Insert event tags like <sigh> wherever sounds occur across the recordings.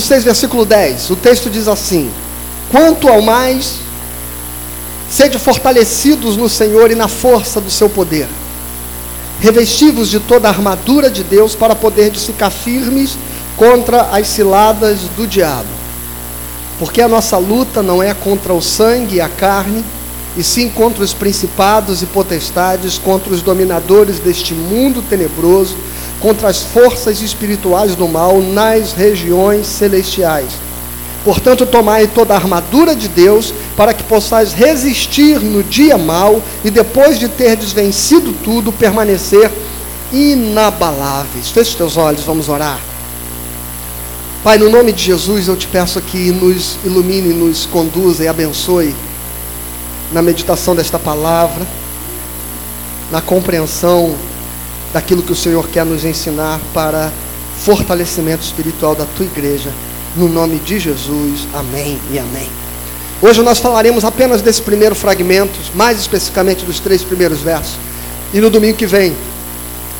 6, versículo 10, o texto diz assim: Quanto ao mais, sede fortalecidos no Senhor e na força do seu poder, revestivos de toda a armadura de Deus para poder ficar firmes contra as ciladas do diabo. Porque a nossa luta não é contra o sangue e a carne, e sim contra os principados e potestades, contra os dominadores deste mundo tenebroso contra as forças espirituais do mal nas regiões celestiais. Portanto, tomai toda a armadura de Deus, para que possais resistir no dia mau e depois de ter desvencido tudo, permanecer inabaláveis. Feche teus olhos, vamos orar. Pai, no nome de Jesus, eu te peço que nos ilumine, nos conduza e abençoe na meditação desta palavra, na compreensão daquilo que o Senhor quer nos ensinar para fortalecimento espiritual da tua igreja. No nome de Jesus, amém e amém. Hoje nós falaremos apenas desse primeiro fragmento, mais especificamente dos três primeiros versos. E no domingo que vem,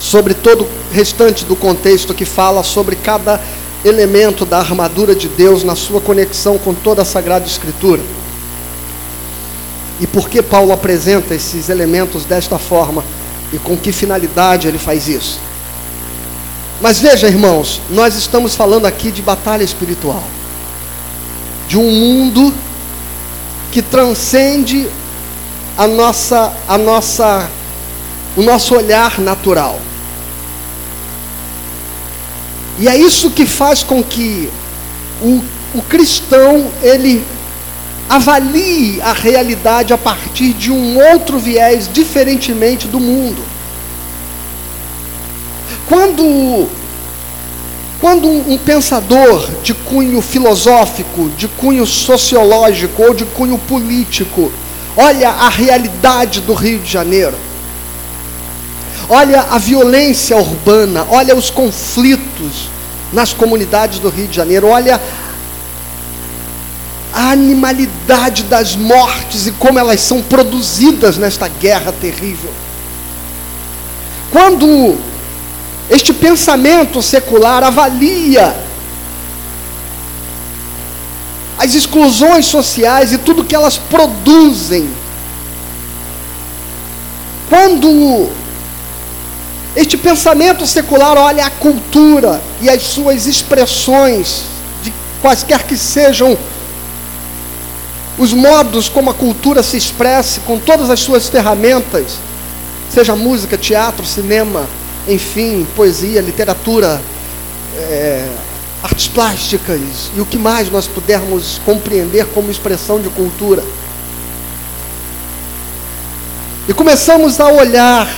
sobre todo o restante do contexto que fala sobre cada elemento da armadura de Deus na sua conexão com toda a Sagrada Escritura. E por que Paulo apresenta esses elementos desta forma? E com que finalidade ele faz isso. Mas veja, irmãos, nós estamos falando aqui de batalha espiritual, de um mundo que transcende a nossa, a nossa, o nosso olhar natural. E é isso que faz com que o, o cristão ele avalie a realidade a partir de um outro viés, diferentemente do mundo. Quando, quando um, pensador de cunho filosófico, de cunho sociológico ou de cunho político olha a realidade do Rio de Janeiro, olha a violência urbana, olha os conflitos nas comunidades do Rio de Janeiro, olha a animalidade das mortes e como elas são produzidas nesta guerra terrível. Quando este pensamento secular avalia as exclusões sociais e tudo que elas produzem, quando este pensamento secular olha a cultura e as suas expressões, de quaisquer que sejam os modos como a cultura se expressa, com todas as suas ferramentas, seja música, teatro, cinema, enfim, poesia, literatura, é, artes plásticas e o que mais nós pudermos compreender como expressão de cultura. E começamos a olhar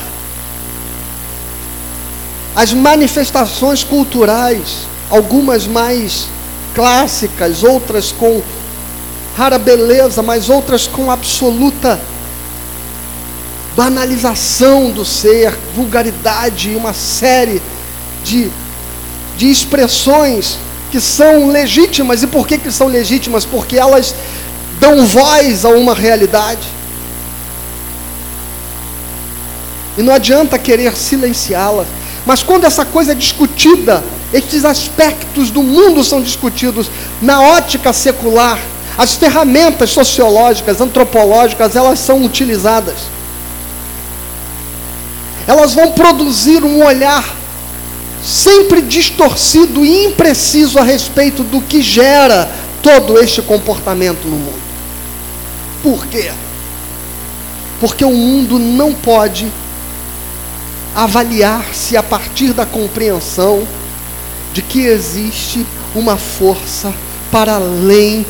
as manifestações culturais, algumas mais clássicas, outras com rara beleza, mas outras com absoluta banalização do ser, vulgaridade e uma série de, de expressões que são legítimas. E por que, que são legítimas? Porque elas dão voz a uma realidade. E não adianta querer silenciá-la. Mas quando essa coisa é discutida, estes aspectos do mundo são discutidos na ótica secular, as ferramentas sociológicas, antropológicas, elas são utilizadas. Elas vão produzir um olhar sempre distorcido e impreciso a respeito do que gera todo este comportamento no mundo. Por quê? Porque o mundo não pode avaliar-se a partir da compreensão de que existe uma força para além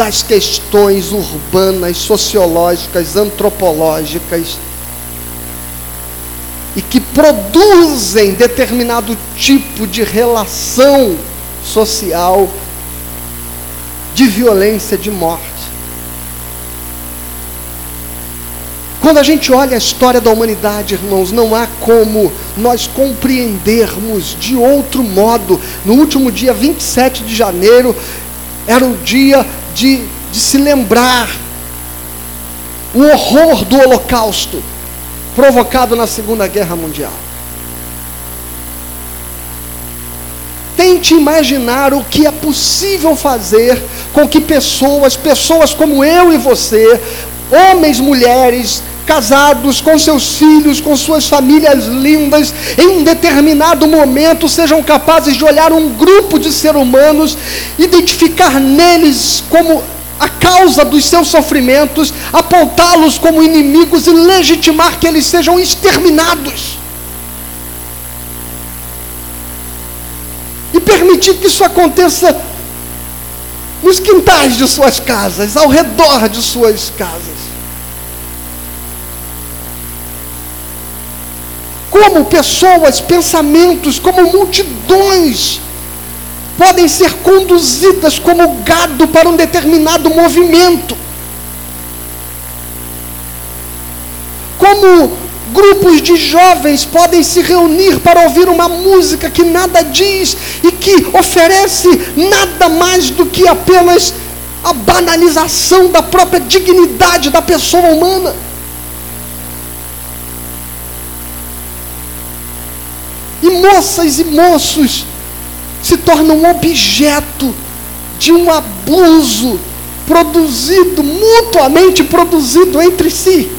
das questões urbanas, sociológicas, antropológicas e que produzem determinado tipo de relação social de violência, de morte. Quando a gente olha a história da humanidade, irmãos, não há como nós compreendermos de outro modo. No último dia 27 de janeiro, era o dia de, de se lembrar o horror do Holocausto provocado na Segunda Guerra Mundial. Tente imaginar o que é possível fazer com que pessoas, pessoas como eu e você, homens, mulheres, casados com seus filhos, com suas famílias lindas, em um determinado momento sejam capazes de olhar um grupo de seres humanos, identificar neles como a causa dos seus sofrimentos, apontá-los como inimigos e legitimar que eles sejam exterminados. E permitir que isso aconteça nos quintais de suas casas, ao redor de suas casas. Como pessoas, pensamentos, como multidões podem ser conduzidas como gado para um determinado movimento. Como grupos de jovens podem se reunir para ouvir uma música que nada diz e que oferece nada mais do que apenas a banalização da própria dignidade da pessoa humana. E moças e moços se tornam objeto de um abuso produzido, mutuamente produzido entre si.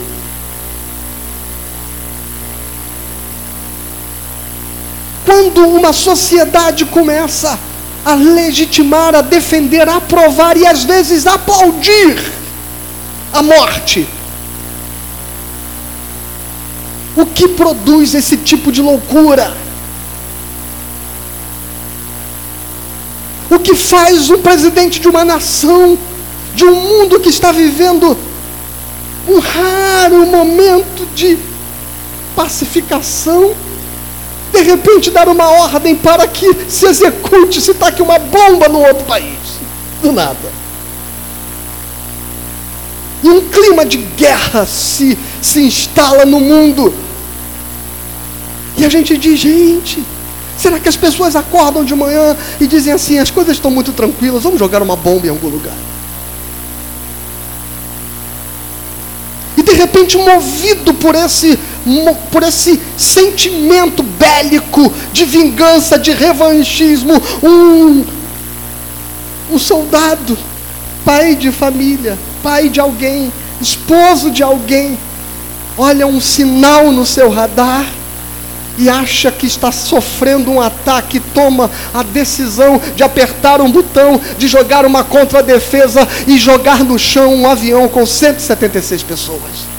Quando uma sociedade começa a legitimar, a defender, a aprovar e às vezes aplaudir a morte, o que produz esse tipo de loucura? O que faz um presidente de uma nação, de um mundo que está vivendo um raro momento de pacificação, de repente dar uma ordem para que se execute, se taque uma bomba no outro país, do nada. E um clima de guerra se, se instala no mundo. E a gente diz, gente, Será que as pessoas acordam de manhã e dizem assim: as coisas estão muito tranquilas, vamos jogar uma bomba em algum lugar? E de repente, movido por esse, por esse sentimento bélico de vingança, de revanchismo, um, um soldado, pai de família, pai de alguém, esposo de alguém, olha um sinal no seu radar e acha que está sofrendo um ataque, toma a decisão de apertar um botão, de jogar uma contradefesa e jogar no chão um avião com 176 pessoas.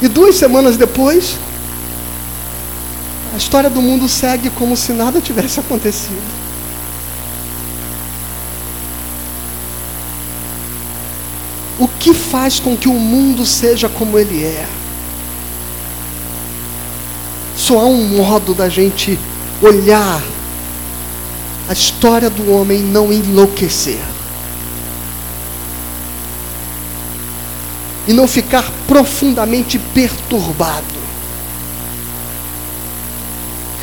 E duas semanas depois, a história do mundo segue como se nada tivesse <laughs> acontecido. Que faz com que o mundo seja como ele é. Só há um modo da gente olhar a história do homem não enlouquecer. E não ficar profundamente perturbado.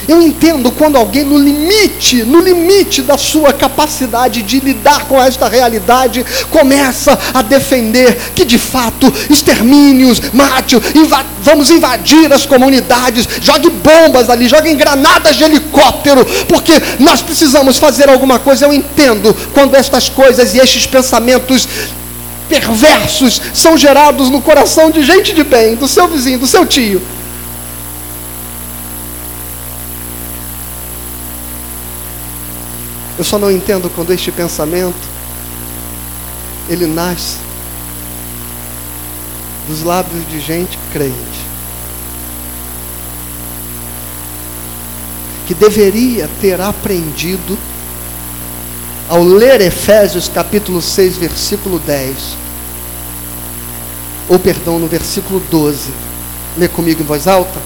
Eu entendo quando alguém no limite, no limite da sua capacidade de lidar com esta realidade, começa a defender que de fato extermínios, mate, vamos invadir as comunidades, jogue bombas ali, jogue granadas de helicóptero, porque nós precisamos fazer alguma coisa. Eu entendo quando estas coisas e estes pensamentos perversos são gerados no coração de gente de bem, do seu vizinho, do seu tio. Eu só não entendo quando este pensamento ele nasce dos lábios de gente crente. Que deveria ter aprendido ao ler Efésios capítulo 6, versículo 10. Ou perdão, no versículo 12. Lê comigo em voz alta.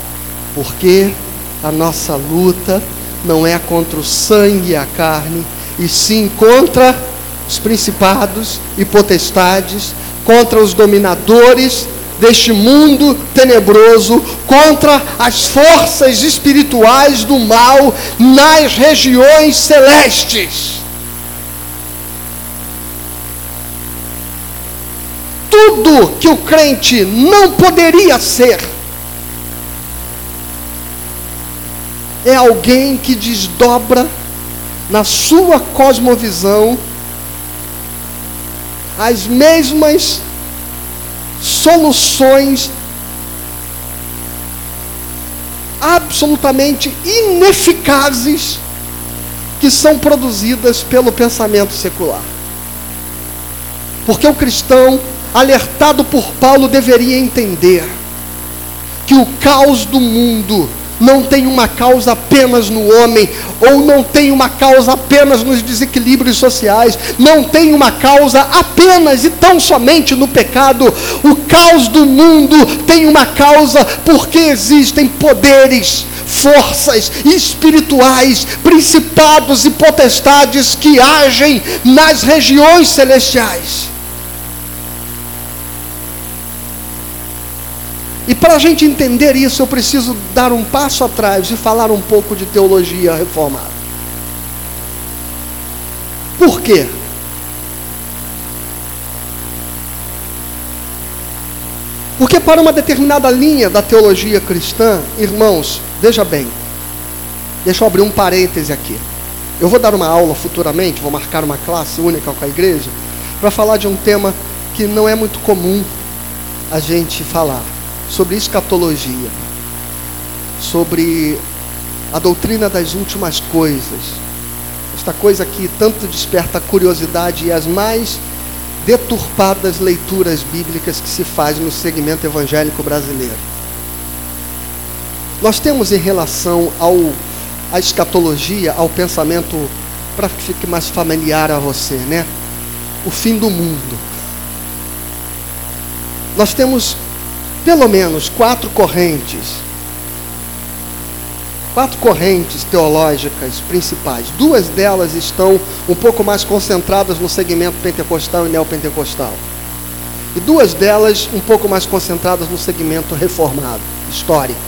Porque a nossa luta não é contra o sangue e a carne, e sim contra os principados e potestades, contra os dominadores deste mundo tenebroso, contra as forças espirituais do mal nas regiões celestes. Tudo que o crente não poderia ser, é alguém que desdobra na sua cosmovisão as mesmas soluções absolutamente ineficazes que são produzidas pelo pensamento secular. Porque o cristão, alertado por Paulo, deveria entender que o caos do mundo não tem uma causa apenas no homem, ou não tem uma causa apenas nos desequilíbrios sociais, não tem uma causa apenas e tão somente no pecado. O caos do mundo tem uma causa porque existem poderes, forças espirituais, principados e potestades que agem nas regiões celestiais. E para a gente entender isso, eu preciso dar um passo atrás e falar um pouco de teologia reformada. Por quê? Porque para uma determinada linha da teologia cristã, irmãos, veja bem, deixa eu abrir um parêntese aqui. Eu vou dar uma aula futuramente, vou marcar uma classe única com a igreja, para falar de um tema que não é muito comum a gente falar sobre escatologia, sobre a doutrina das últimas coisas. Esta coisa que tanto desperta a curiosidade e as mais deturpadas leituras bíblicas que se faz no segmento evangélico brasileiro. Nós temos em relação ao à escatologia, ao pensamento para que fique mais familiar a você, né? O fim do mundo. Nós temos pelo menos quatro correntes, quatro correntes teológicas principais. Duas delas estão um pouco mais concentradas no segmento pentecostal e neopentecostal. E duas delas um pouco mais concentradas no segmento reformado, histórico.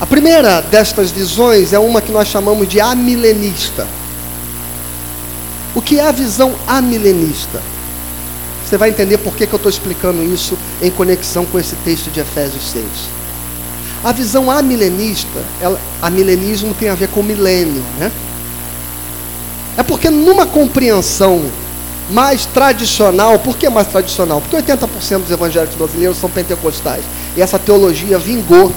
A primeira destas visões é uma que nós chamamos de amilenista. O que é a visão amilenista? Você vai entender por que, que eu estou explicando isso em conexão com esse texto de Efésios 6. A visão amilenista, ela, a milenismo tem a ver com milênio, né? É porque numa compreensão mais tradicional, por que mais tradicional? Porque 80% dos evangélicos brasileiros são pentecostais. E essa teologia vingou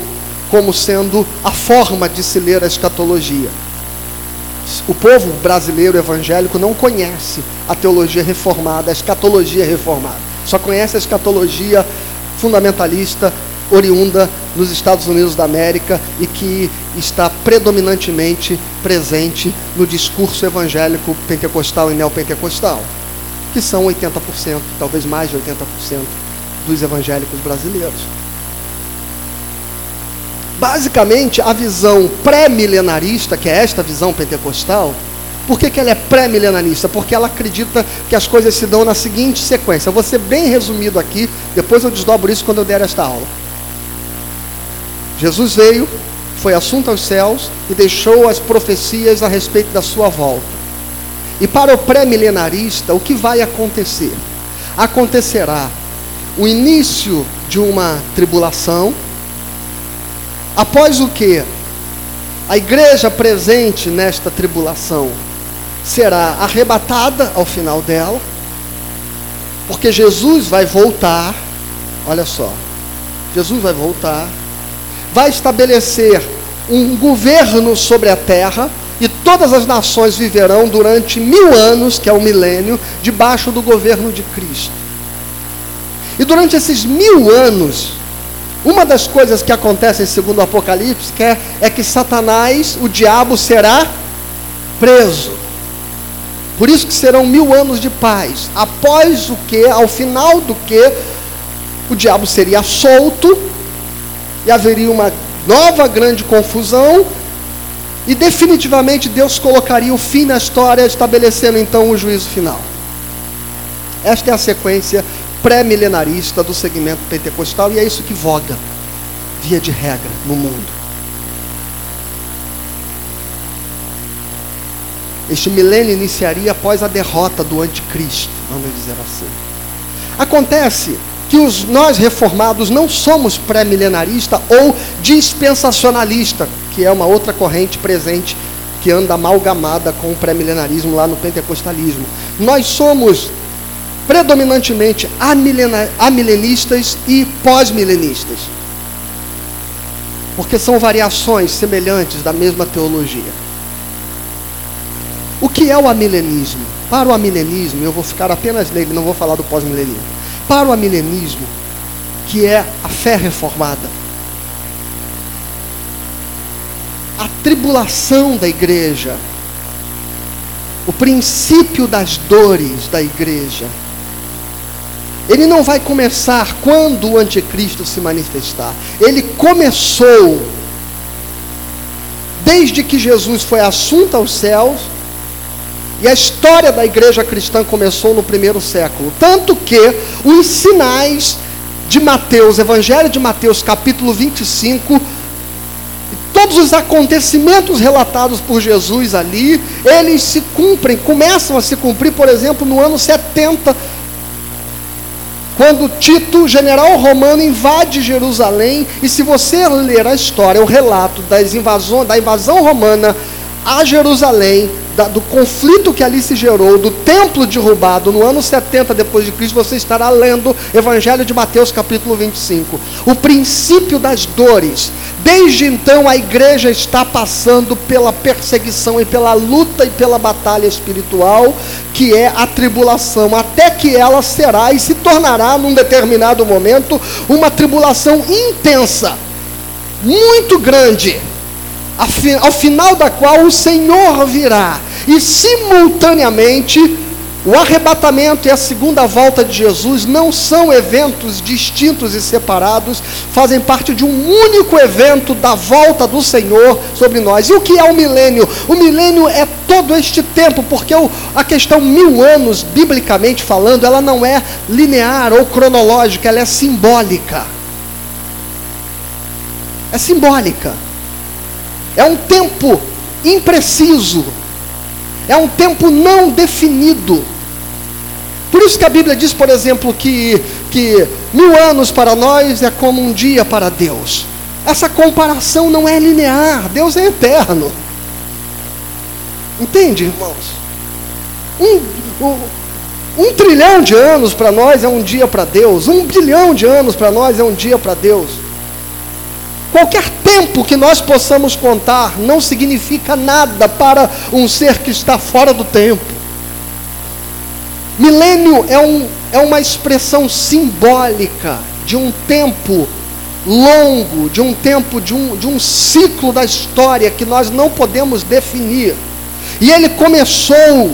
como sendo a forma de se ler a escatologia o povo brasileiro evangélico não conhece a teologia reformada, a escatologia reformada. Só conhece a escatologia fundamentalista oriunda nos Estados Unidos da América e que está predominantemente presente no discurso evangélico pentecostal e neopentecostal, que são 80%, talvez mais de 80% dos evangélicos brasileiros. Basicamente, a visão pré-milenarista, que é esta visão pentecostal, por que, que ela é pré-milenarista? Porque ela acredita que as coisas se dão na seguinte sequência. Eu vou ser bem resumido aqui, depois eu desdobro isso quando eu der esta aula. Jesus veio, foi assunto aos céus e deixou as profecias a respeito da sua volta. E para o pré-milenarista, o que vai acontecer? Acontecerá o início de uma tribulação, Após o que? A igreja presente nesta tribulação será arrebatada ao final dela, porque Jesus vai voltar. Olha só, Jesus vai voltar, vai estabelecer um governo sobre a terra, e todas as nações viverão durante mil anos, que é o milênio, debaixo do governo de Cristo. E durante esses mil anos, uma das coisas que acontecem segundo o Apocalipse é, é que Satanás, o diabo, será preso. Por isso que serão mil anos de paz. Após o que, ao final do que, o diabo seria solto e haveria uma nova grande confusão e definitivamente Deus colocaria o fim na história, estabelecendo então o juízo final. Esta é a sequência pré-milenarista do segmento pentecostal e é isso que voga, via de regra, no mundo. Este milênio iniciaria após a derrota do anticristo, vamos dizer assim. Acontece que os, nós reformados não somos pré-milenarista ou dispensacionalista, que é uma outra corrente presente que anda amalgamada com o pré-milenarismo lá no pentecostalismo. Nós somos predominantemente amilenistas e pós-milenistas. Porque são variações semelhantes da mesma teologia. O que é o amilenismo? Para o amilenismo, eu vou ficar apenas nele, não vou falar do pós-milenismo. Para o amilenismo, que é a fé reformada, a tribulação da igreja, o princípio das dores da igreja, ele não vai começar quando o anticristo se manifestar. Ele começou desde que Jesus foi assunto aos céus. E a história da igreja cristã começou no primeiro século. Tanto que os sinais de Mateus, Evangelho de Mateus, capítulo 25, todos os acontecimentos relatados por Jesus ali, eles se cumprem, começam a se cumprir, por exemplo, no ano 70 quando Tito, general romano, invade Jerusalém, e se você ler a história, o relato das invasões, da invasão romana a Jerusalém, da, do conflito que ali se gerou, do templo derrubado no ano 70 depois de Cristo, você estará lendo Evangelho de Mateus capítulo 25. O princípio das dores. Desde então a igreja está passando pela perseguição e pela luta e pela batalha espiritual, que é a tribulação, até que ela será e se tornará num determinado momento uma tribulação intensa, muito grande ao final da qual o Senhor virá, e simultaneamente o arrebatamento e a segunda volta de Jesus não são eventos distintos e separados, fazem parte de um único evento da volta do Senhor sobre nós. E o que é o milênio? O milênio é todo este tempo, porque a questão mil anos, biblicamente falando, ela não é linear ou cronológica, ela é simbólica. É simbólica. É um tempo impreciso. É um tempo não definido. Por isso que a Bíblia diz, por exemplo, que, que mil anos para nós é como um dia para Deus. Essa comparação não é linear. Deus é eterno. Entende, irmãos? Um, um, um trilhão de anos para nós é um dia para Deus. Um bilhão de anos para nós é um dia para Deus. Qualquer tempo que nós possamos contar não significa nada para um ser que está fora do tempo. Milênio é, um, é uma expressão simbólica de um tempo longo, de um tempo, de um, de um ciclo da história que nós não podemos definir. E ele começou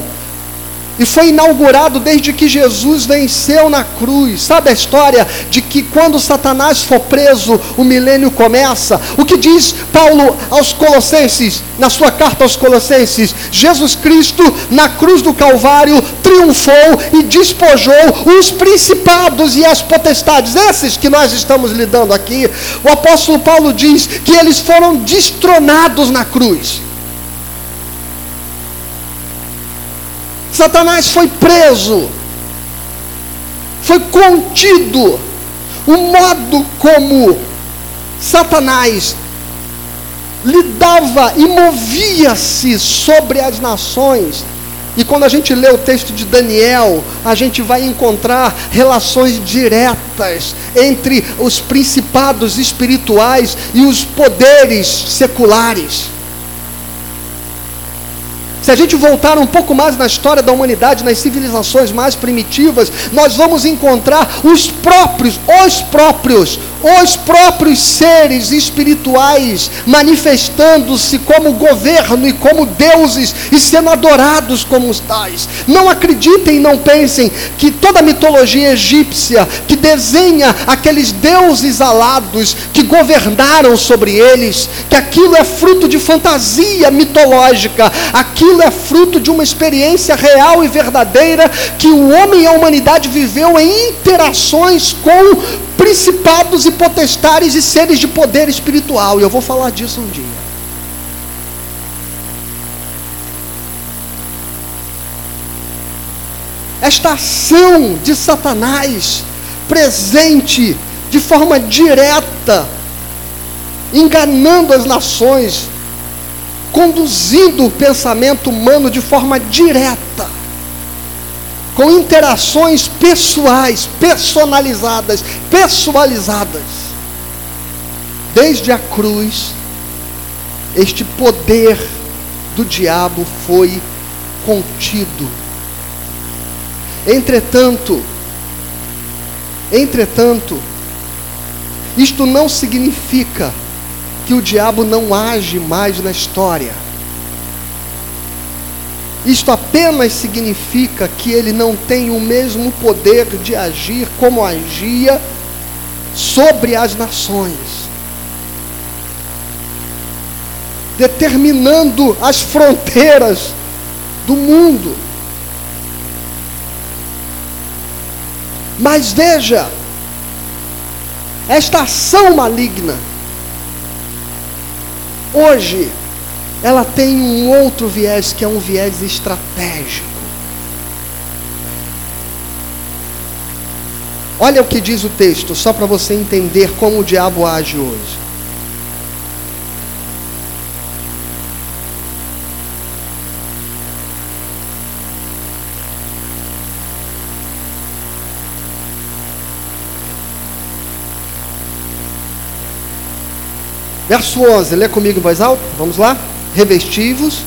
e foi inaugurado desde que Jesus venceu na cruz. Sabe a história de que quando Satanás for preso, o milênio começa? O que diz Paulo aos Colossenses, na sua carta aos Colossenses? Jesus Cristo, na cruz do Calvário, triunfou e despojou os principados e as potestades, esses que nós estamos lidando aqui. O apóstolo Paulo diz que eles foram destronados na cruz. Satanás foi preso, foi contido. O modo como Satanás lidava e movia-se sobre as nações. E quando a gente lê o texto de Daniel, a gente vai encontrar relações diretas entre os principados espirituais e os poderes seculares. Se a gente voltar um pouco mais na história da humanidade, nas civilizações mais primitivas, nós vamos encontrar os próprios, os próprios, os próprios seres espirituais manifestando-se como governo e como deuses e sendo adorados como os tais. Não acreditem não pensem que toda a mitologia egípcia que desenha aqueles deuses alados que governaram sobre eles, que aquilo é fruto de fantasia mitológica, aquilo é fruto de uma experiência real e verdadeira que o homem e a humanidade viveu em interações com principados e potestares e seres de poder espiritual. E eu vou falar disso um dia. Esta ação de Satanás presente de forma direta, enganando as nações, conduzindo o pensamento humano de forma direta, com interações pessoais, personalizadas, pessoalizadas. Desde a cruz, este poder do diabo foi contido. Entretanto, entretanto, isto não significa que o diabo não age mais na história. Isto apenas significa que ele não tem o mesmo poder de agir como agia sobre as nações, determinando as fronteiras do mundo. Mas veja, esta ação maligna, hoje, ela tem um outro viés, que é um viés estratégico. Olha o que diz o texto, só para você entender como o diabo age hoje. Verso 11, lê comigo em voz alta. Vamos lá? Revestivos.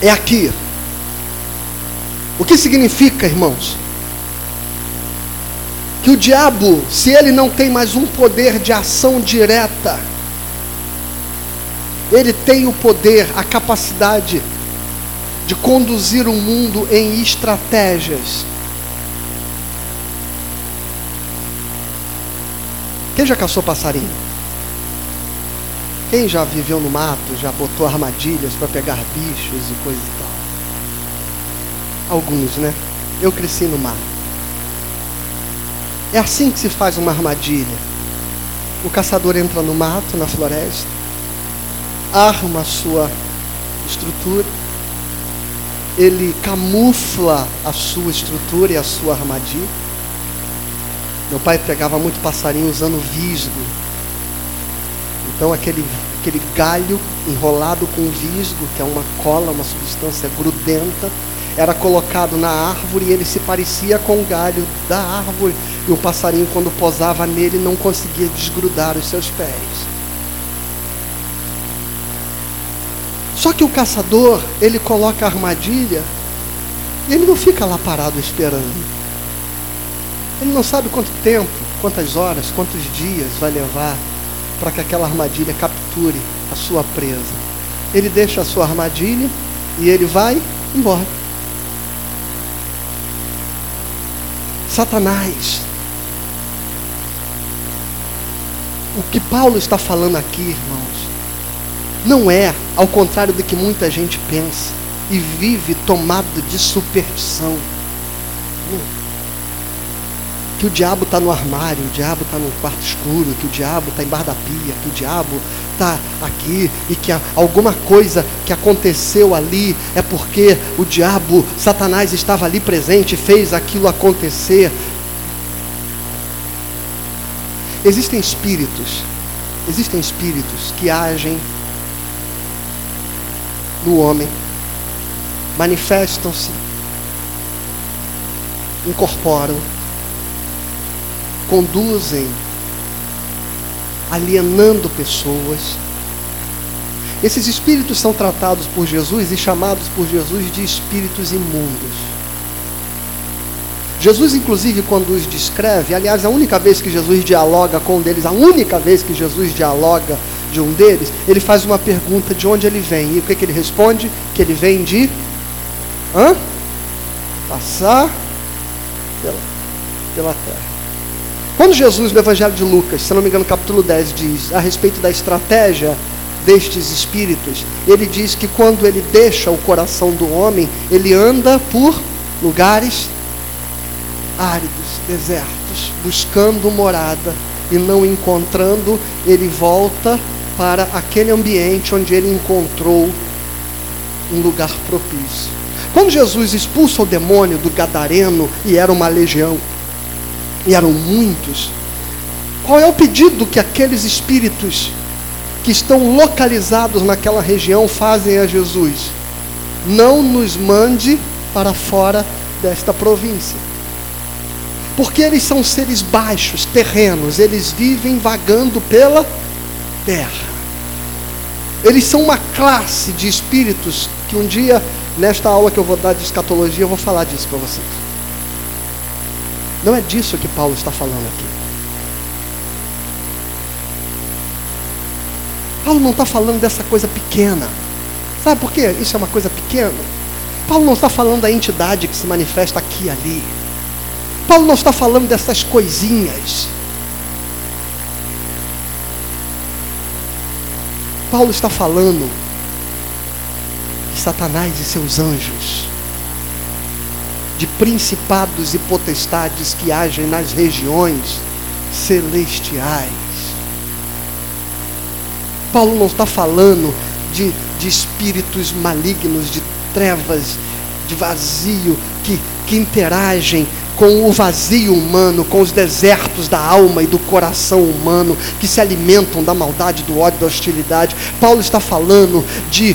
É aqui. O que significa, irmãos? Que o diabo, se ele não tem mais um poder de ação direta, ele tem o poder, a capacidade de conduzir o mundo em estratégias Quem já caçou passarinho? Quem já viveu no mato, já botou armadilhas para pegar bichos e coisa e tal? Alguns, né? Eu cresci no mato. É assim que se faz uma armadilha. O caçador entra no mato, na floresta, arma a sua estrutura, ele camufla a sua estrutura e a sua armadilha meu pai pegava muito passarinho usando visgo. Então aquele, aquele galho enrolado com visgo, que é uma cola, uma substância grudenta, era colocado na árvore e ele se parecia com o galho da árvore. E o passarinho, quando posava nele, não conseguia desgrudar os seus pés. Só que o caçador, ele coloca a armadilha e ele não fica lá parado esperando. Ele não sabe quanto tempo, quantas horas, quantos dias vai levar para que aquela armadilha capture a sua presa. Ele deixa a sua armadilha e ele vai embora. Satanás. O que Paulo está falando aqui, irmãos, não é ao contrário do que muita gente pensa e vive tomado de superstição. Que o diabo está no armário, o diabo está no quarto escuro, que o diabo está embaixo da pia, que o diabo está aqui e que alguma coisa que aconteceu ali é porque o diabo, Satanás estava ali presente fez aquilo acontecer. Existem espíritos, existem espíritos que agem no homem, manifestam-se, incorporam conduzem alienando pessoas. Esses espíritos são tratados por Jesus e chamados por Jesus de espíritos imundos. Jesus, inclusive, quando os descreve, aliás, a única vez que Jesus dialoga com um deles, a única vez que Jesus dialoga de um deles, ele faz uma pergunta de onde ele vem. E o que, que ele responde? Que ele vem de hã? passar pela, pela terra. Quando Jesus, no Evangelho de Lucas, se não me engano, capítulo 10, diz a respeito da estratégia destes espíritos, ele diz que quando ele deixa o coração do homem, ele anda por lugares áridos, desertos, buscando morada e não encontrando, ele volta para aquele ambiente onde ele encontrou um lugar propício. Quando Jesus expulsa o demônio do gadareno e era uma legião, e eram muitos, Qual é o pedido que aqueles espíritos que estão localizados naquela região fazem a Jesus? Não nos mande para fora desta província. Porque eles são seres baixos, terrenos, eles vivem vagando pela terra. Eles são uma classe de espíritos que um dia, nesta aula que eu vou dar de escatologia, eu vou falar disso para vocês. Não é disso que Paulo está falando aqui. Paulo não está falando dessa coisa pequena. Sabe por quê? Isso é uma coisa pequena. Paulo não está falando da entidade que se manifesta aqui e ali. Paulo não está falando dessas coisinhas. Paulo está falando de Satanás e seus anjos, de principados e potestades que agem nas regiões celestiais. Paulo não está falando de, de espíritos malignos, de trevas, de vazio, que, que interagem com o vazio humano, com os desertos da alma e do coração humano, que se alimentam da maldade, do ódio, da hostilidade. Paulo está falando de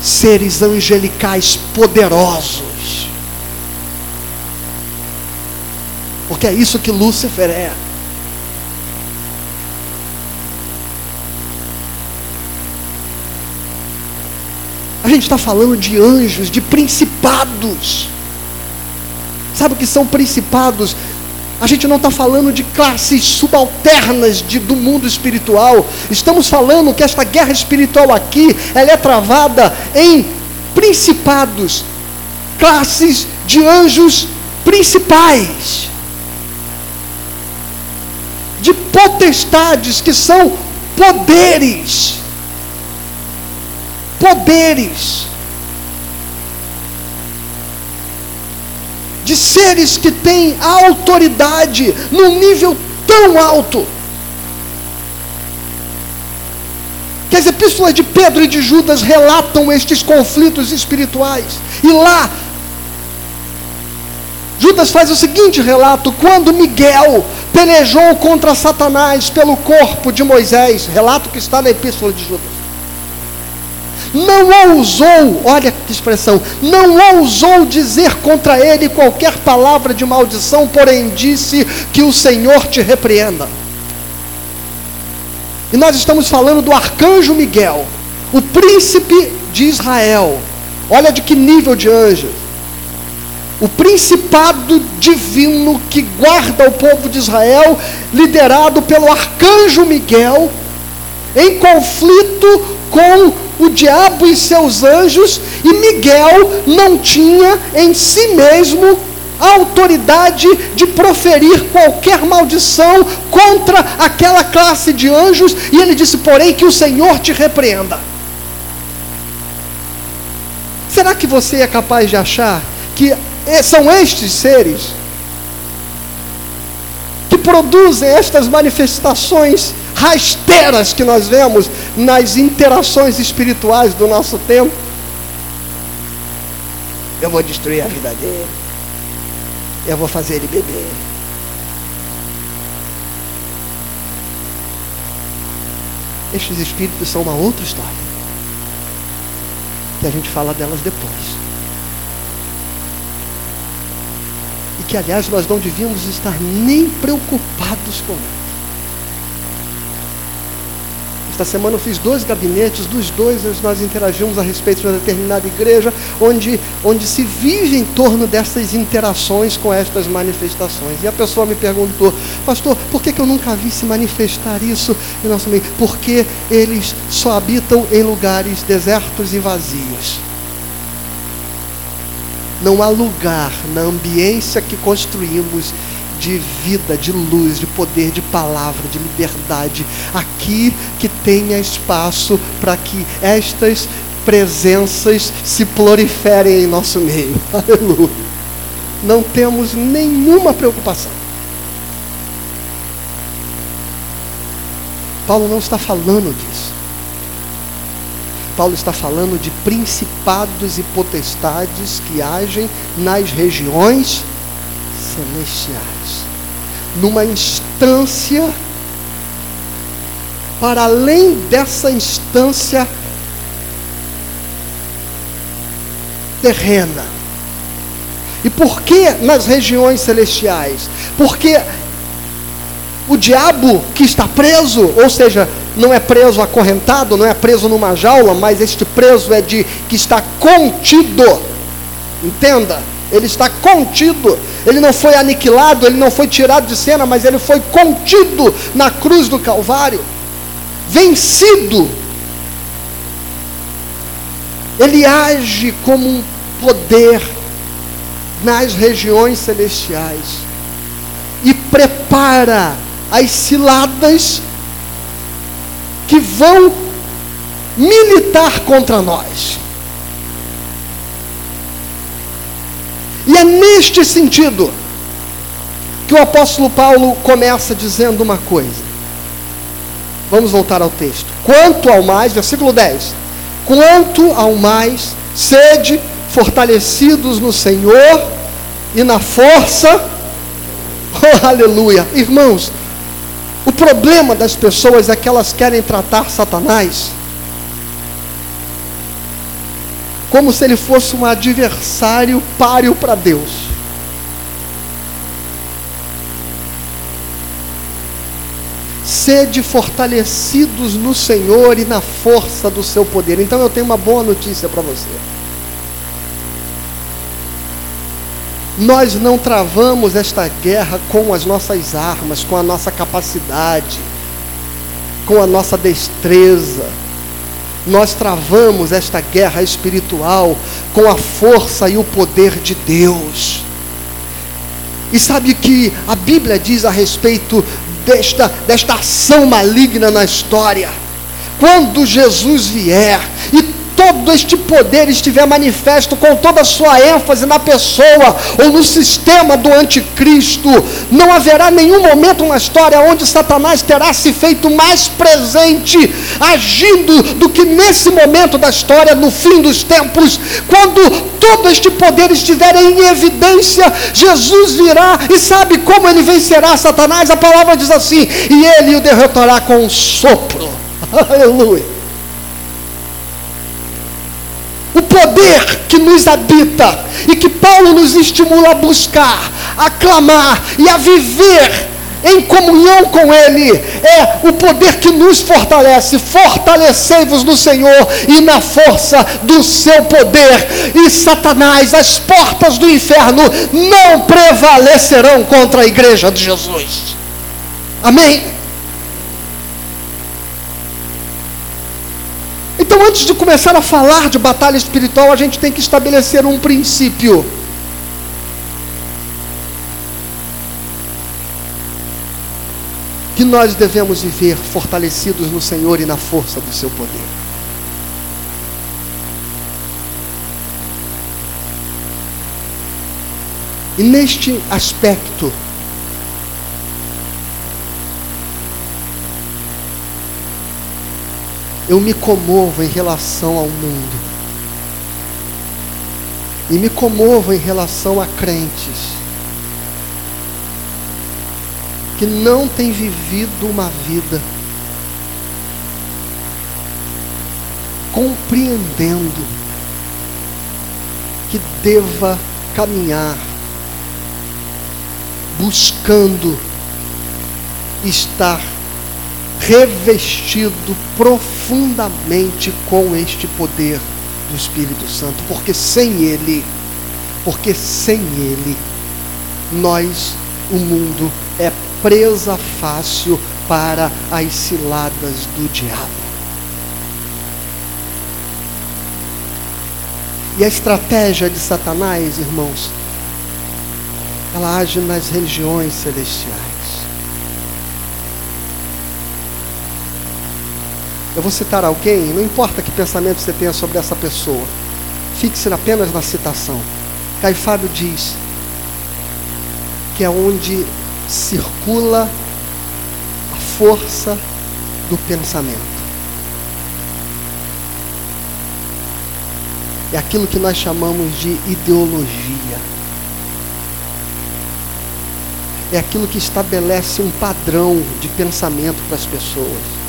seres angelicais poderosos. Porque é isso que Lúcifer é. A gente está falando de anjos, de principados. Sabe o que são principados? A gente não está falando de classes subalternas de, do mundo espiritual. Estamos falando que esta guerra espiritual aqui, ela é travada em principados, classes de anjos principais, de potestades que são poderes. Poderes. de seres que têm autoridade num nível tão alto. Que as epístolas de Pedro e de Judas relatam estes conflitos espirituais. E lá, Judas faz o seguinte relato: quando Miguel pelejou contra Satanás pelo corpo de Moisés, relato que está na epístola de Judas não ousou, olha que expressão, não ousou dizer contra ele qualquer palavra de maldição, porém disse que o Senhor te repreenda. E nós estamos falando do arcanjo Miguel, o príncipe de Israel. Olha de que nível de anjo. O principado divino que guarda o povo de Israel, liderado pelo arcanjo Miguel, em conflito com o diabo e seus anjos, e Miguel não tinha em si mesmo a autoridade de proferir qualquer maldição contra aquela classe de anjos, e ele disse: Porém, que o Senhor te repreenda. Será que você é capaz de achar que são estes seres que produzem estas manifestações rasteiras que nós vemos nas interações espirituais do nosso tempo. Eu vou destruir a vida dele. Eu vou fazer ele beber. Estes espíritos são uma outra história. Que a gente fala delas depois. E que, aliás, nós não devíamos estar nem preocupados com elas. Esta semana eu fiz dois gabinetes, dos dois nós interagimos a respeito de uma determinada igreja, onde, onde se vive em torno dessas interações com estas manifestações. E a pessoa me perguntou, pastor, por que, que eu nunca vi se manifestar isso em nosso meio? Porque eles só habitam em lugares desertos e vazios. Não há lugar na ambiência que construímos de vida, de luz, de poder, de palavra, de liberdade. Aqui que tenha espaço para que estas presenças se proliferem em nosso meio. <laughs> Aleluia. Não temos nenhuma preocupação. Paulo não está falando disso. Paulo está falando de principados e potestades que agem nas regiões celestiais, numa instância para além dessa instância terrena. E por que nas regiões celestiais? Porque o diabo que está preso, ou seja, não é preso acorrentado, não é preso numa jaula, mas este preso é de que está contido. Entenda? Ele está contido. Ele não foi aniquilado, ele não foi tirado de cena, mas ele foi contido na cruz do Calvário. Vencido. Ele age como um poder nas regiões celestiais e prepara as ciladas que vão militar contra nós. E é neste sentido que o apóstolo Paulo começa dizendo uma coisa. Vamos voltar ao texto. Quanto ao mais, versículo 10. Quanto ao mais, sede fortalecidos no Senhor e na força. <laughs> Oh, aleluia. Irmãos, o problema das pessoas é que elas querem tratar Satanás como se ele fosse um adversário páreo para Deus. Sede fortalecidos no Senhor e na força do seu poder. Então eu tenho uma boa notícia para você. Nós não travamos esta guerra com as nossas armas, com a nossa capacidade, com a nossa destreza nós travamos esta guerra espiritual com a força e o poder de Deus. E sabe que a Bíblia diz a respeito desta, desta ação maligna na história? Quando Jesus vier e todo este poder estiver manifesto com toda a sua ênfase na pessoa ou no sistema do anticristo, não haverá nenhum momento na história onde Satanás terá se feito mais presente, agindo do que nesse momento da história, no fim dos tempos, quando todo este poder estiver em evidência, Jesus virá e sabe como ele vencerá Satanás? A palavra diz assim: e ele o derrotará com um sopro. <laughs> Aleluia o poder que nos habita e que Paulo nos estimula a buscar, a clamar e a viver em comunhão com Ele, é o poder que nos fortalece. Fortalecei-vos no Senhor e na força do seu poder. E Satanás, as portas do inferno não prevalecerão contra a igreja de Jesus. Amém? Então, antes de começar a falar de batalha espiritual, a gente tem que estabelecer um princípio. Que nós devemos viver fortalecidos no Senhor e na força do seu poder. E neste aspecto, eu me comovo em relação ao mundo. E me comovo em relação a crentes que não têm vivido uma vida compreendendo que deva caminhar buscando estar revestido profundamente com este poder do Espírito Santo, porque sem ele, porque sem ele, nós, o mundo é presa fácil para as ciladas do diabo. E a estratégia de Satanás, irmãos, ela age nas religiões celestiais. Eu vou citar alguém, não importa que pensamento você tenha sobre essa pessoa, fixe apenas na citação. Caifábio diz que é onde circula a força do pensamento. É aquilo que nós chamamos de ideologia. É aquilo que estabelece um padrão de pensamento para as pessoas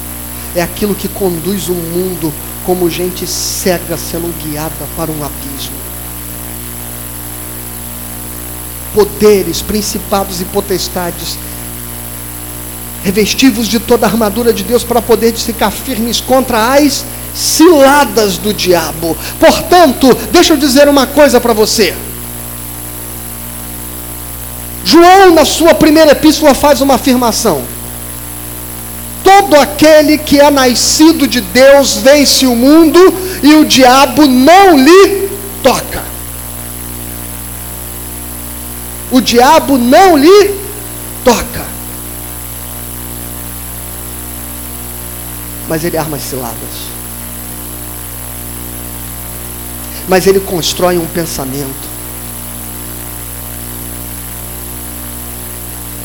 é aquilo que conduz o mundo como gente cega sendo guiada para um abismo. Poderes, principados e potestades, revestivos de toda a armadura de Deus para poder ficar firmes contra as ciladas do diabo. Portanto, deixa eu dizer uma coisa para você. João, na sua primeira epístola, faz uma afirmação: Todo aquele que é nascido de Deus vence o mundo e o diabo não lhe toca. O diabo não lhe toca. Mas ele arma as ciladas. mas ele constrói um pensamento.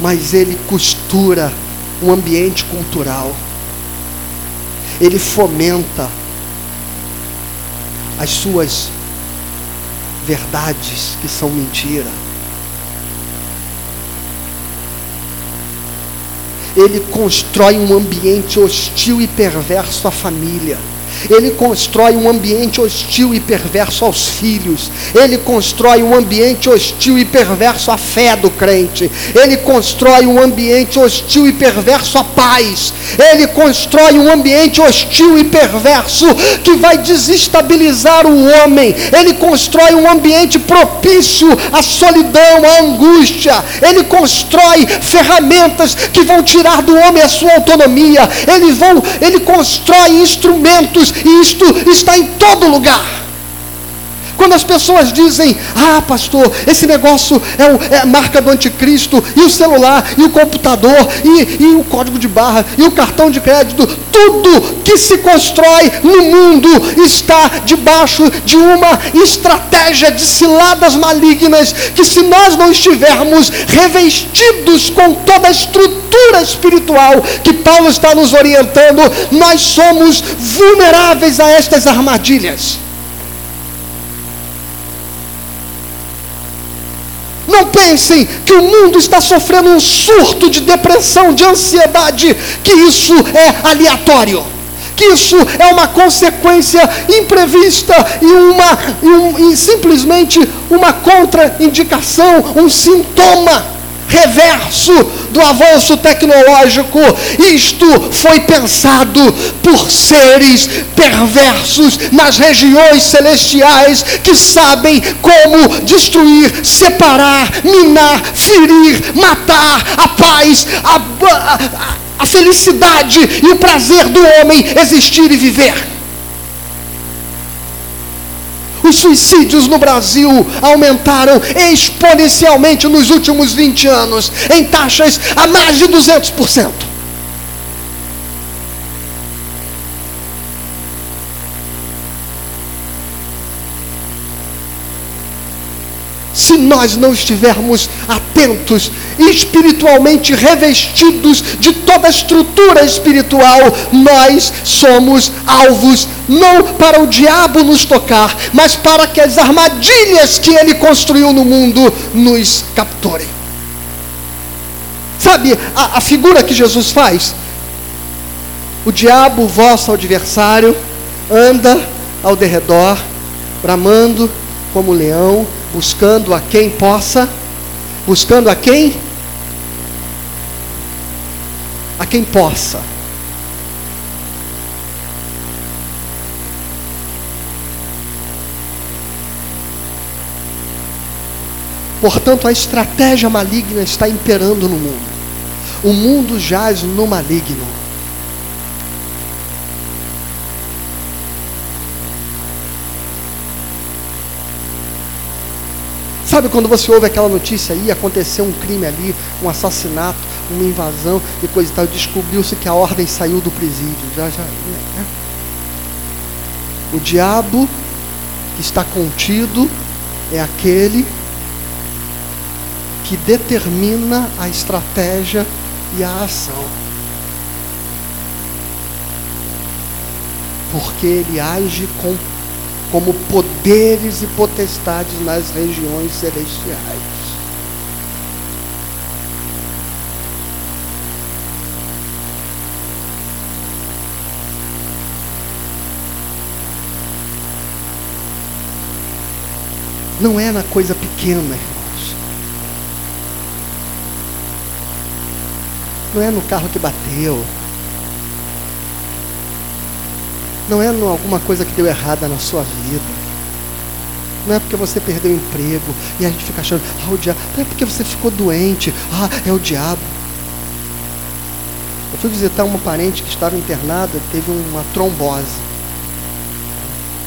Mas ele costura um ambiente cultural. Ele fomenta as suas verdades que são mentira. Ele constrói um ambiente hostil e perverso à família ele constrói um ambiente hostil e perverso aos filhos, ele constrói um ambiente hostil e perverso à fé do crente, ele constrói um ambiente hostil e perverso à paz, ele constrói um ambiente hostil e perverso que vai desestabilizar o homem, ele constrói um ambiente propício à solidão, à angústia, ele constrói ferramentas que vão tirar do homem a sua autonomia, ele, vão, ele constrói instrumentos e isto está em todo lugar. Quando as pessoas dizem, ah, pastor, esse negócio é, é, a marca do anticristo, e o celular, e o computador, e, e o código de barra, e o cartão de crédito, tudo que se constrói no mundo está debaixo de uma estratégia de ciladas malignas, que se nós não estivermos revestidos com toda a estrutura espiritual que Paulo está nos orientando, nós somos vulneráveis a estas armadilhas. Não pensem que o mundo está sofrendo um surto de depressão, de ansiedade, que isso é aleatório, que isso é uma consequência imprevista e, uma, e, um, e simplesmente uma contraindicação, um sintoma reverso do avanço tecnológico. Isto foi pensado por seres perversos nas regiões celestiais que sabem como destruir, separar, minar, ferir, matar a paz, a, a, a felicidade e o prazer do homem existir e viver. Os suicídios no Brasil aumentaram exponencialmente nos últimos 20 anos, em taxas a mais de 200%. Se nós não estivermos atentos, espiritualmente revestidos de toda a estrutura espiritual, nós somos alvos não para o diabo nos tocar, mas para que as armadilhas que ele construiu no mundo nos capturem. Sabe a, a figura que Jesus faz? O diabo, vosso adversário, anda ao derredor, bramando como leão, buscando a quem possa, buscando a quem? A quem possa. Portanto, a estratégia maligna está imperando no mundo. O mundo jaz no maligno. Sabe quando você ouve aquela notícia aí, aconteceu um crime ali, um assassinato, uma invasão e coisa e tal, descobriu-se que a ordem saiu do presídio. Já, já, né? O diabo que está contido é aquele que determina a estratégia e a ação. Porque ele age com como poderes e potestades nas regiões celestiais. Não é na coisa pequena, irmãos. Não é no carro que bateu. Não é alguma coisa que deu errada na sua vida. Não é porque você perdeu o emprego e a gente fica achando, ah, o diabo. Não é porque você ficou doente, ah, é o diabo. Eu fui visitar uma parente que estava internada, teve uma trombose.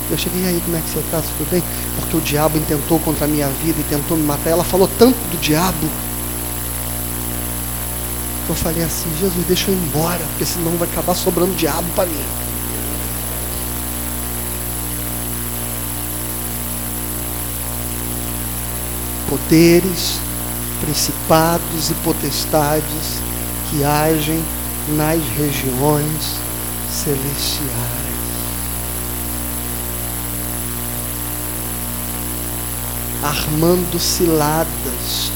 Eu cheguei aí, como é que você está? Tudo bem? Porque o diabo intentou contra a minha vida e tentou me matar. Ela falou tanto do diabo. Eu falei assim, Jesus, deixa eu ir embora, porque senão vai acabar sobrando diabo para mim. Poderes, principados e potestades que agem nas regiões celestiais. Armando ciladas,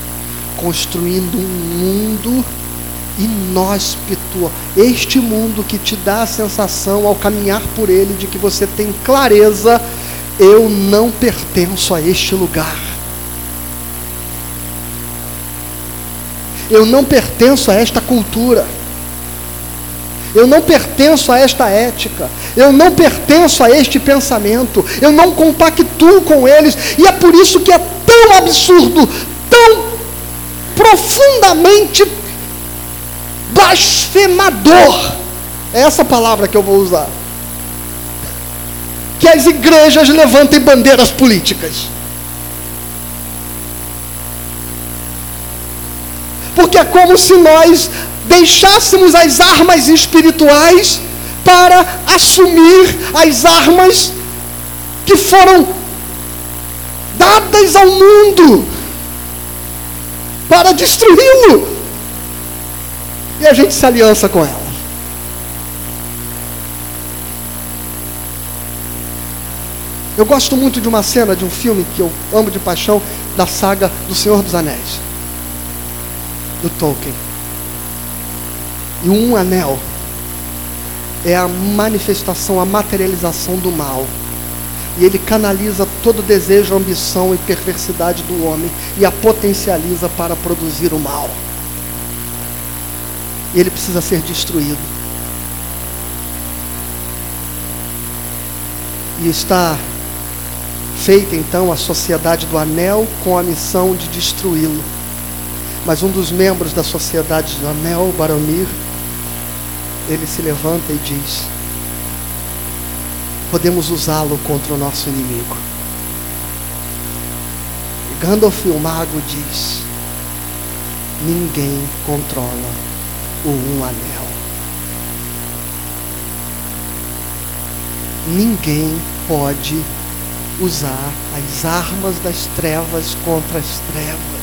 construindo um mundo inóspito, este mundo que te dá a sensação ao caminhar por ele de que você tem clareza, eu não pertenço a este lugar. Eu não pertenço a esta cultura. Eu não pertenço a esta ética. Eu não pertenço a este pensamento. Eu não compactuo com eles. E é por isso que é tão absurdo, tão profundamente blasfemador. É essa palavra que eu vou usar. Que as igrejas levantem bandeiras políticas. Porque é como se nós deixássemos as armas espirituais para assumir as armas que foram dadas ao mundo para destruí-lo. E a gente se aliança com ela. Eu gosto muito de uma cena de um filme que eu amo de paixão, da saga do Senhor dos Anéis do Tolkien. E um anel é a manifestação, a materialização do mal. E ele canaliza todo desejo, ambição e perversidade do homem e a potencializa para produzir o mal. E ele precisa ser destruído. E está feita então a sociedade do anel com a missão de destruí-lo. Mas um dos membros da sociedade do Anel, Baromir, ele se levanta e diz: podemos usá-lo contra o nosso inimigo. Gandalf o mago diz: ninguém controla o um anel. Ninguém pode usar as armas das trevas contra as trevas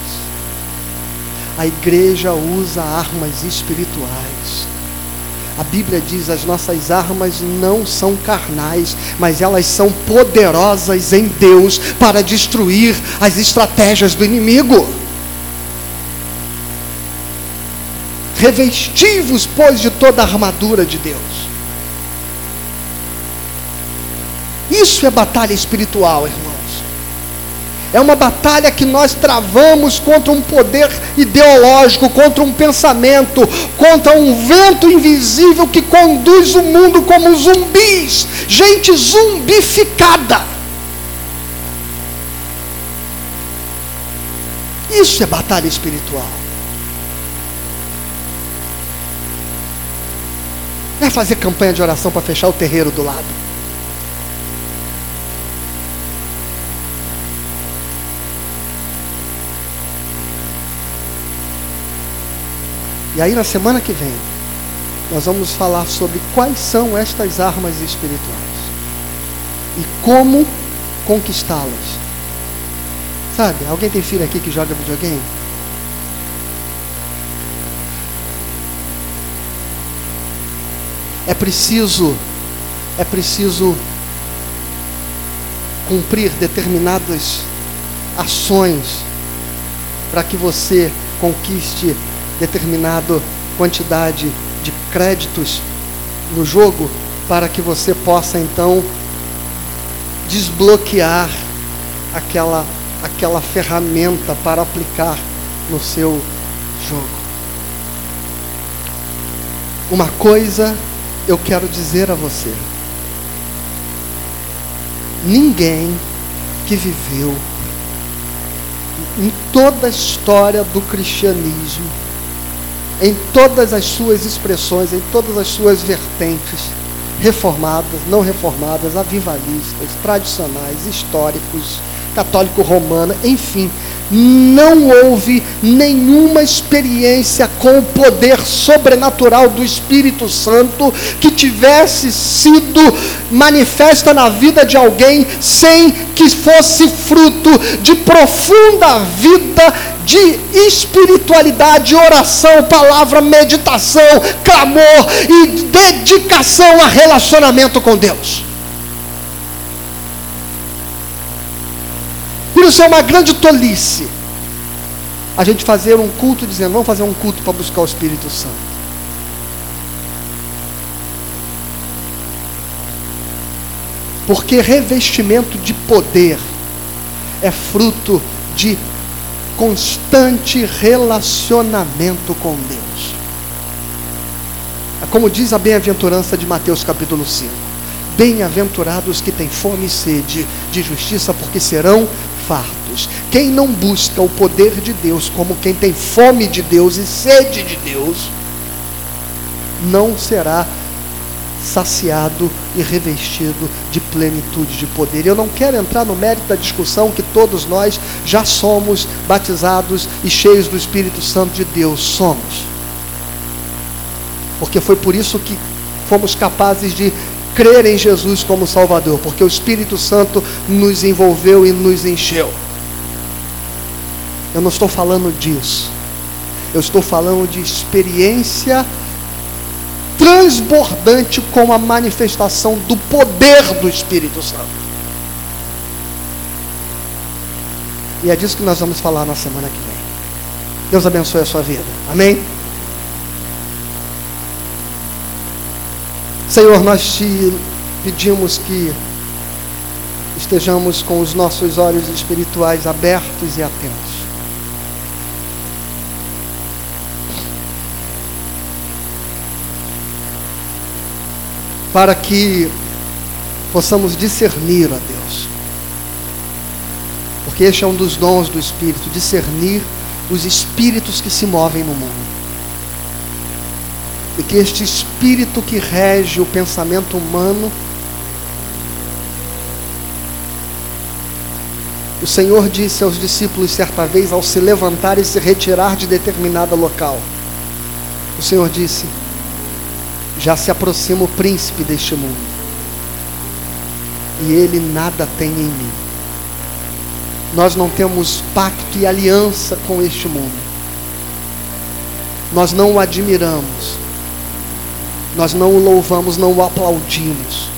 a igreja usa armas espirituais. A Bíblia diz: as nossas armas não são carnais, mas elas são poderosas em Deus para destruir as estratégias do inimigo. Revestivos, pois, de toda a armadura de Deus. Isso é batalha espiritual, irmão. É uma batalha que nós travamos contra um poder ideológico, contra um pensamento, contra um vento invisível que conduz o mundo como zumbis, gente zumbificada. Isso é batalha espiritual. Não é fazer campanha de oração para fechar o terreiro do lado. E aí na semana que vem, nós vamos falar sobre quais são estas armas espirituais e como conquistá-las. Sabe, alguém tem filho aqui que joga videogame? É preciso, é preciso cumprir determinadas ações para que você conquiste determinada quantidade de créditos no jogo para que você possa então desbloquear aquela aquela ferramenta para aplicar no seu jogo. Uma coisa eu quero dizer a você: ninguém que viveu em toda a história do cristianismo, em todas as suas expressões, em todas as suas vertentes, reformadas, não reformadas, avivalistas, tradicionais, históricos, católico romana, enfim, não houve nenhuma experiência com o poder sobrenatural do Espírito Santo que tivesse sido manifesta na vida de alguém sem que fosse fruto de profunda vida de espiritualidade, oração, palavra, meditação, clamor e dedicação a relacionamento com Deus. Isso é uma grande tolice a gente fazer um culto dizendo, vamos fazer um culto para buscar o Espírito Santo. Porque revestimento de poder é fruto de constante relacionamento com Deus. É como diz a bem-aventurança de Mateus capítulo 5. Bem-aventurados que têm fome e sede de justiça, porque serão fartos. Quem não busca o poder de Deus como quem tem fome de Deus e sede de Deus, não será saciado e revestido de plenitude de poder. Eu não quero entrar no mérito da discussão que todos nós já somos batizados e cheios do Espírito Santo de Deus. Somos. Porque foi por isso que fomos capazes de crer em Jesus como Salvador, porque o Espírito Santo nos envolveu e nos encheu. Eu não estou falando disso. Eu estou falando de experiência transbordante com a manifestação do poder do Espírito Santo. E é disso que nós vamos falar na semana que vem. Deus abençoe a sua vida. Amém? Senhor, nós te pedimos que estejamos com os nossos olhos espirituais abertos e atentos. Para que possamos discernir, ó Deus. Porque este é um dos dons do Espírito, discernir os espíritos que se movem no mundo e que este espírito que rege o pensamento humano, o Senhor disse aos discípulos certa vez, ao se levantar e se retirar de determinado local, o Senhor disse: Já se aproxima o príncipe deste mundo, e ele nada tem em mim. Nós não temos pacto e aliança com este mundo. Nós não o admiramos nós não o louvamos, não o aplaudimos.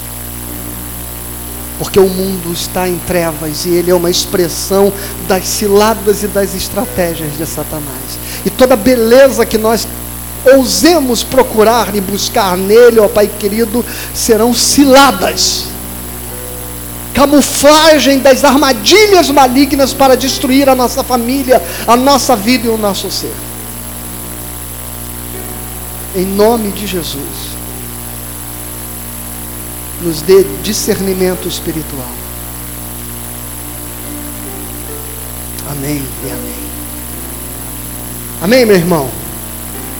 Porque o mundo está em trevas e ele é uma expressão das ciladas e das estratégias de Satanás. E toda beleza que nós ousemos procurar e buscar nele, ó Pai querido, serão ciladas camuflagem das armadilhas malignas para destruir a nossa família, a nossa vida e o nosso ser em nome de Jesus, nos dê discernimento espiritual. Amém e amém. Amém, meu irmão?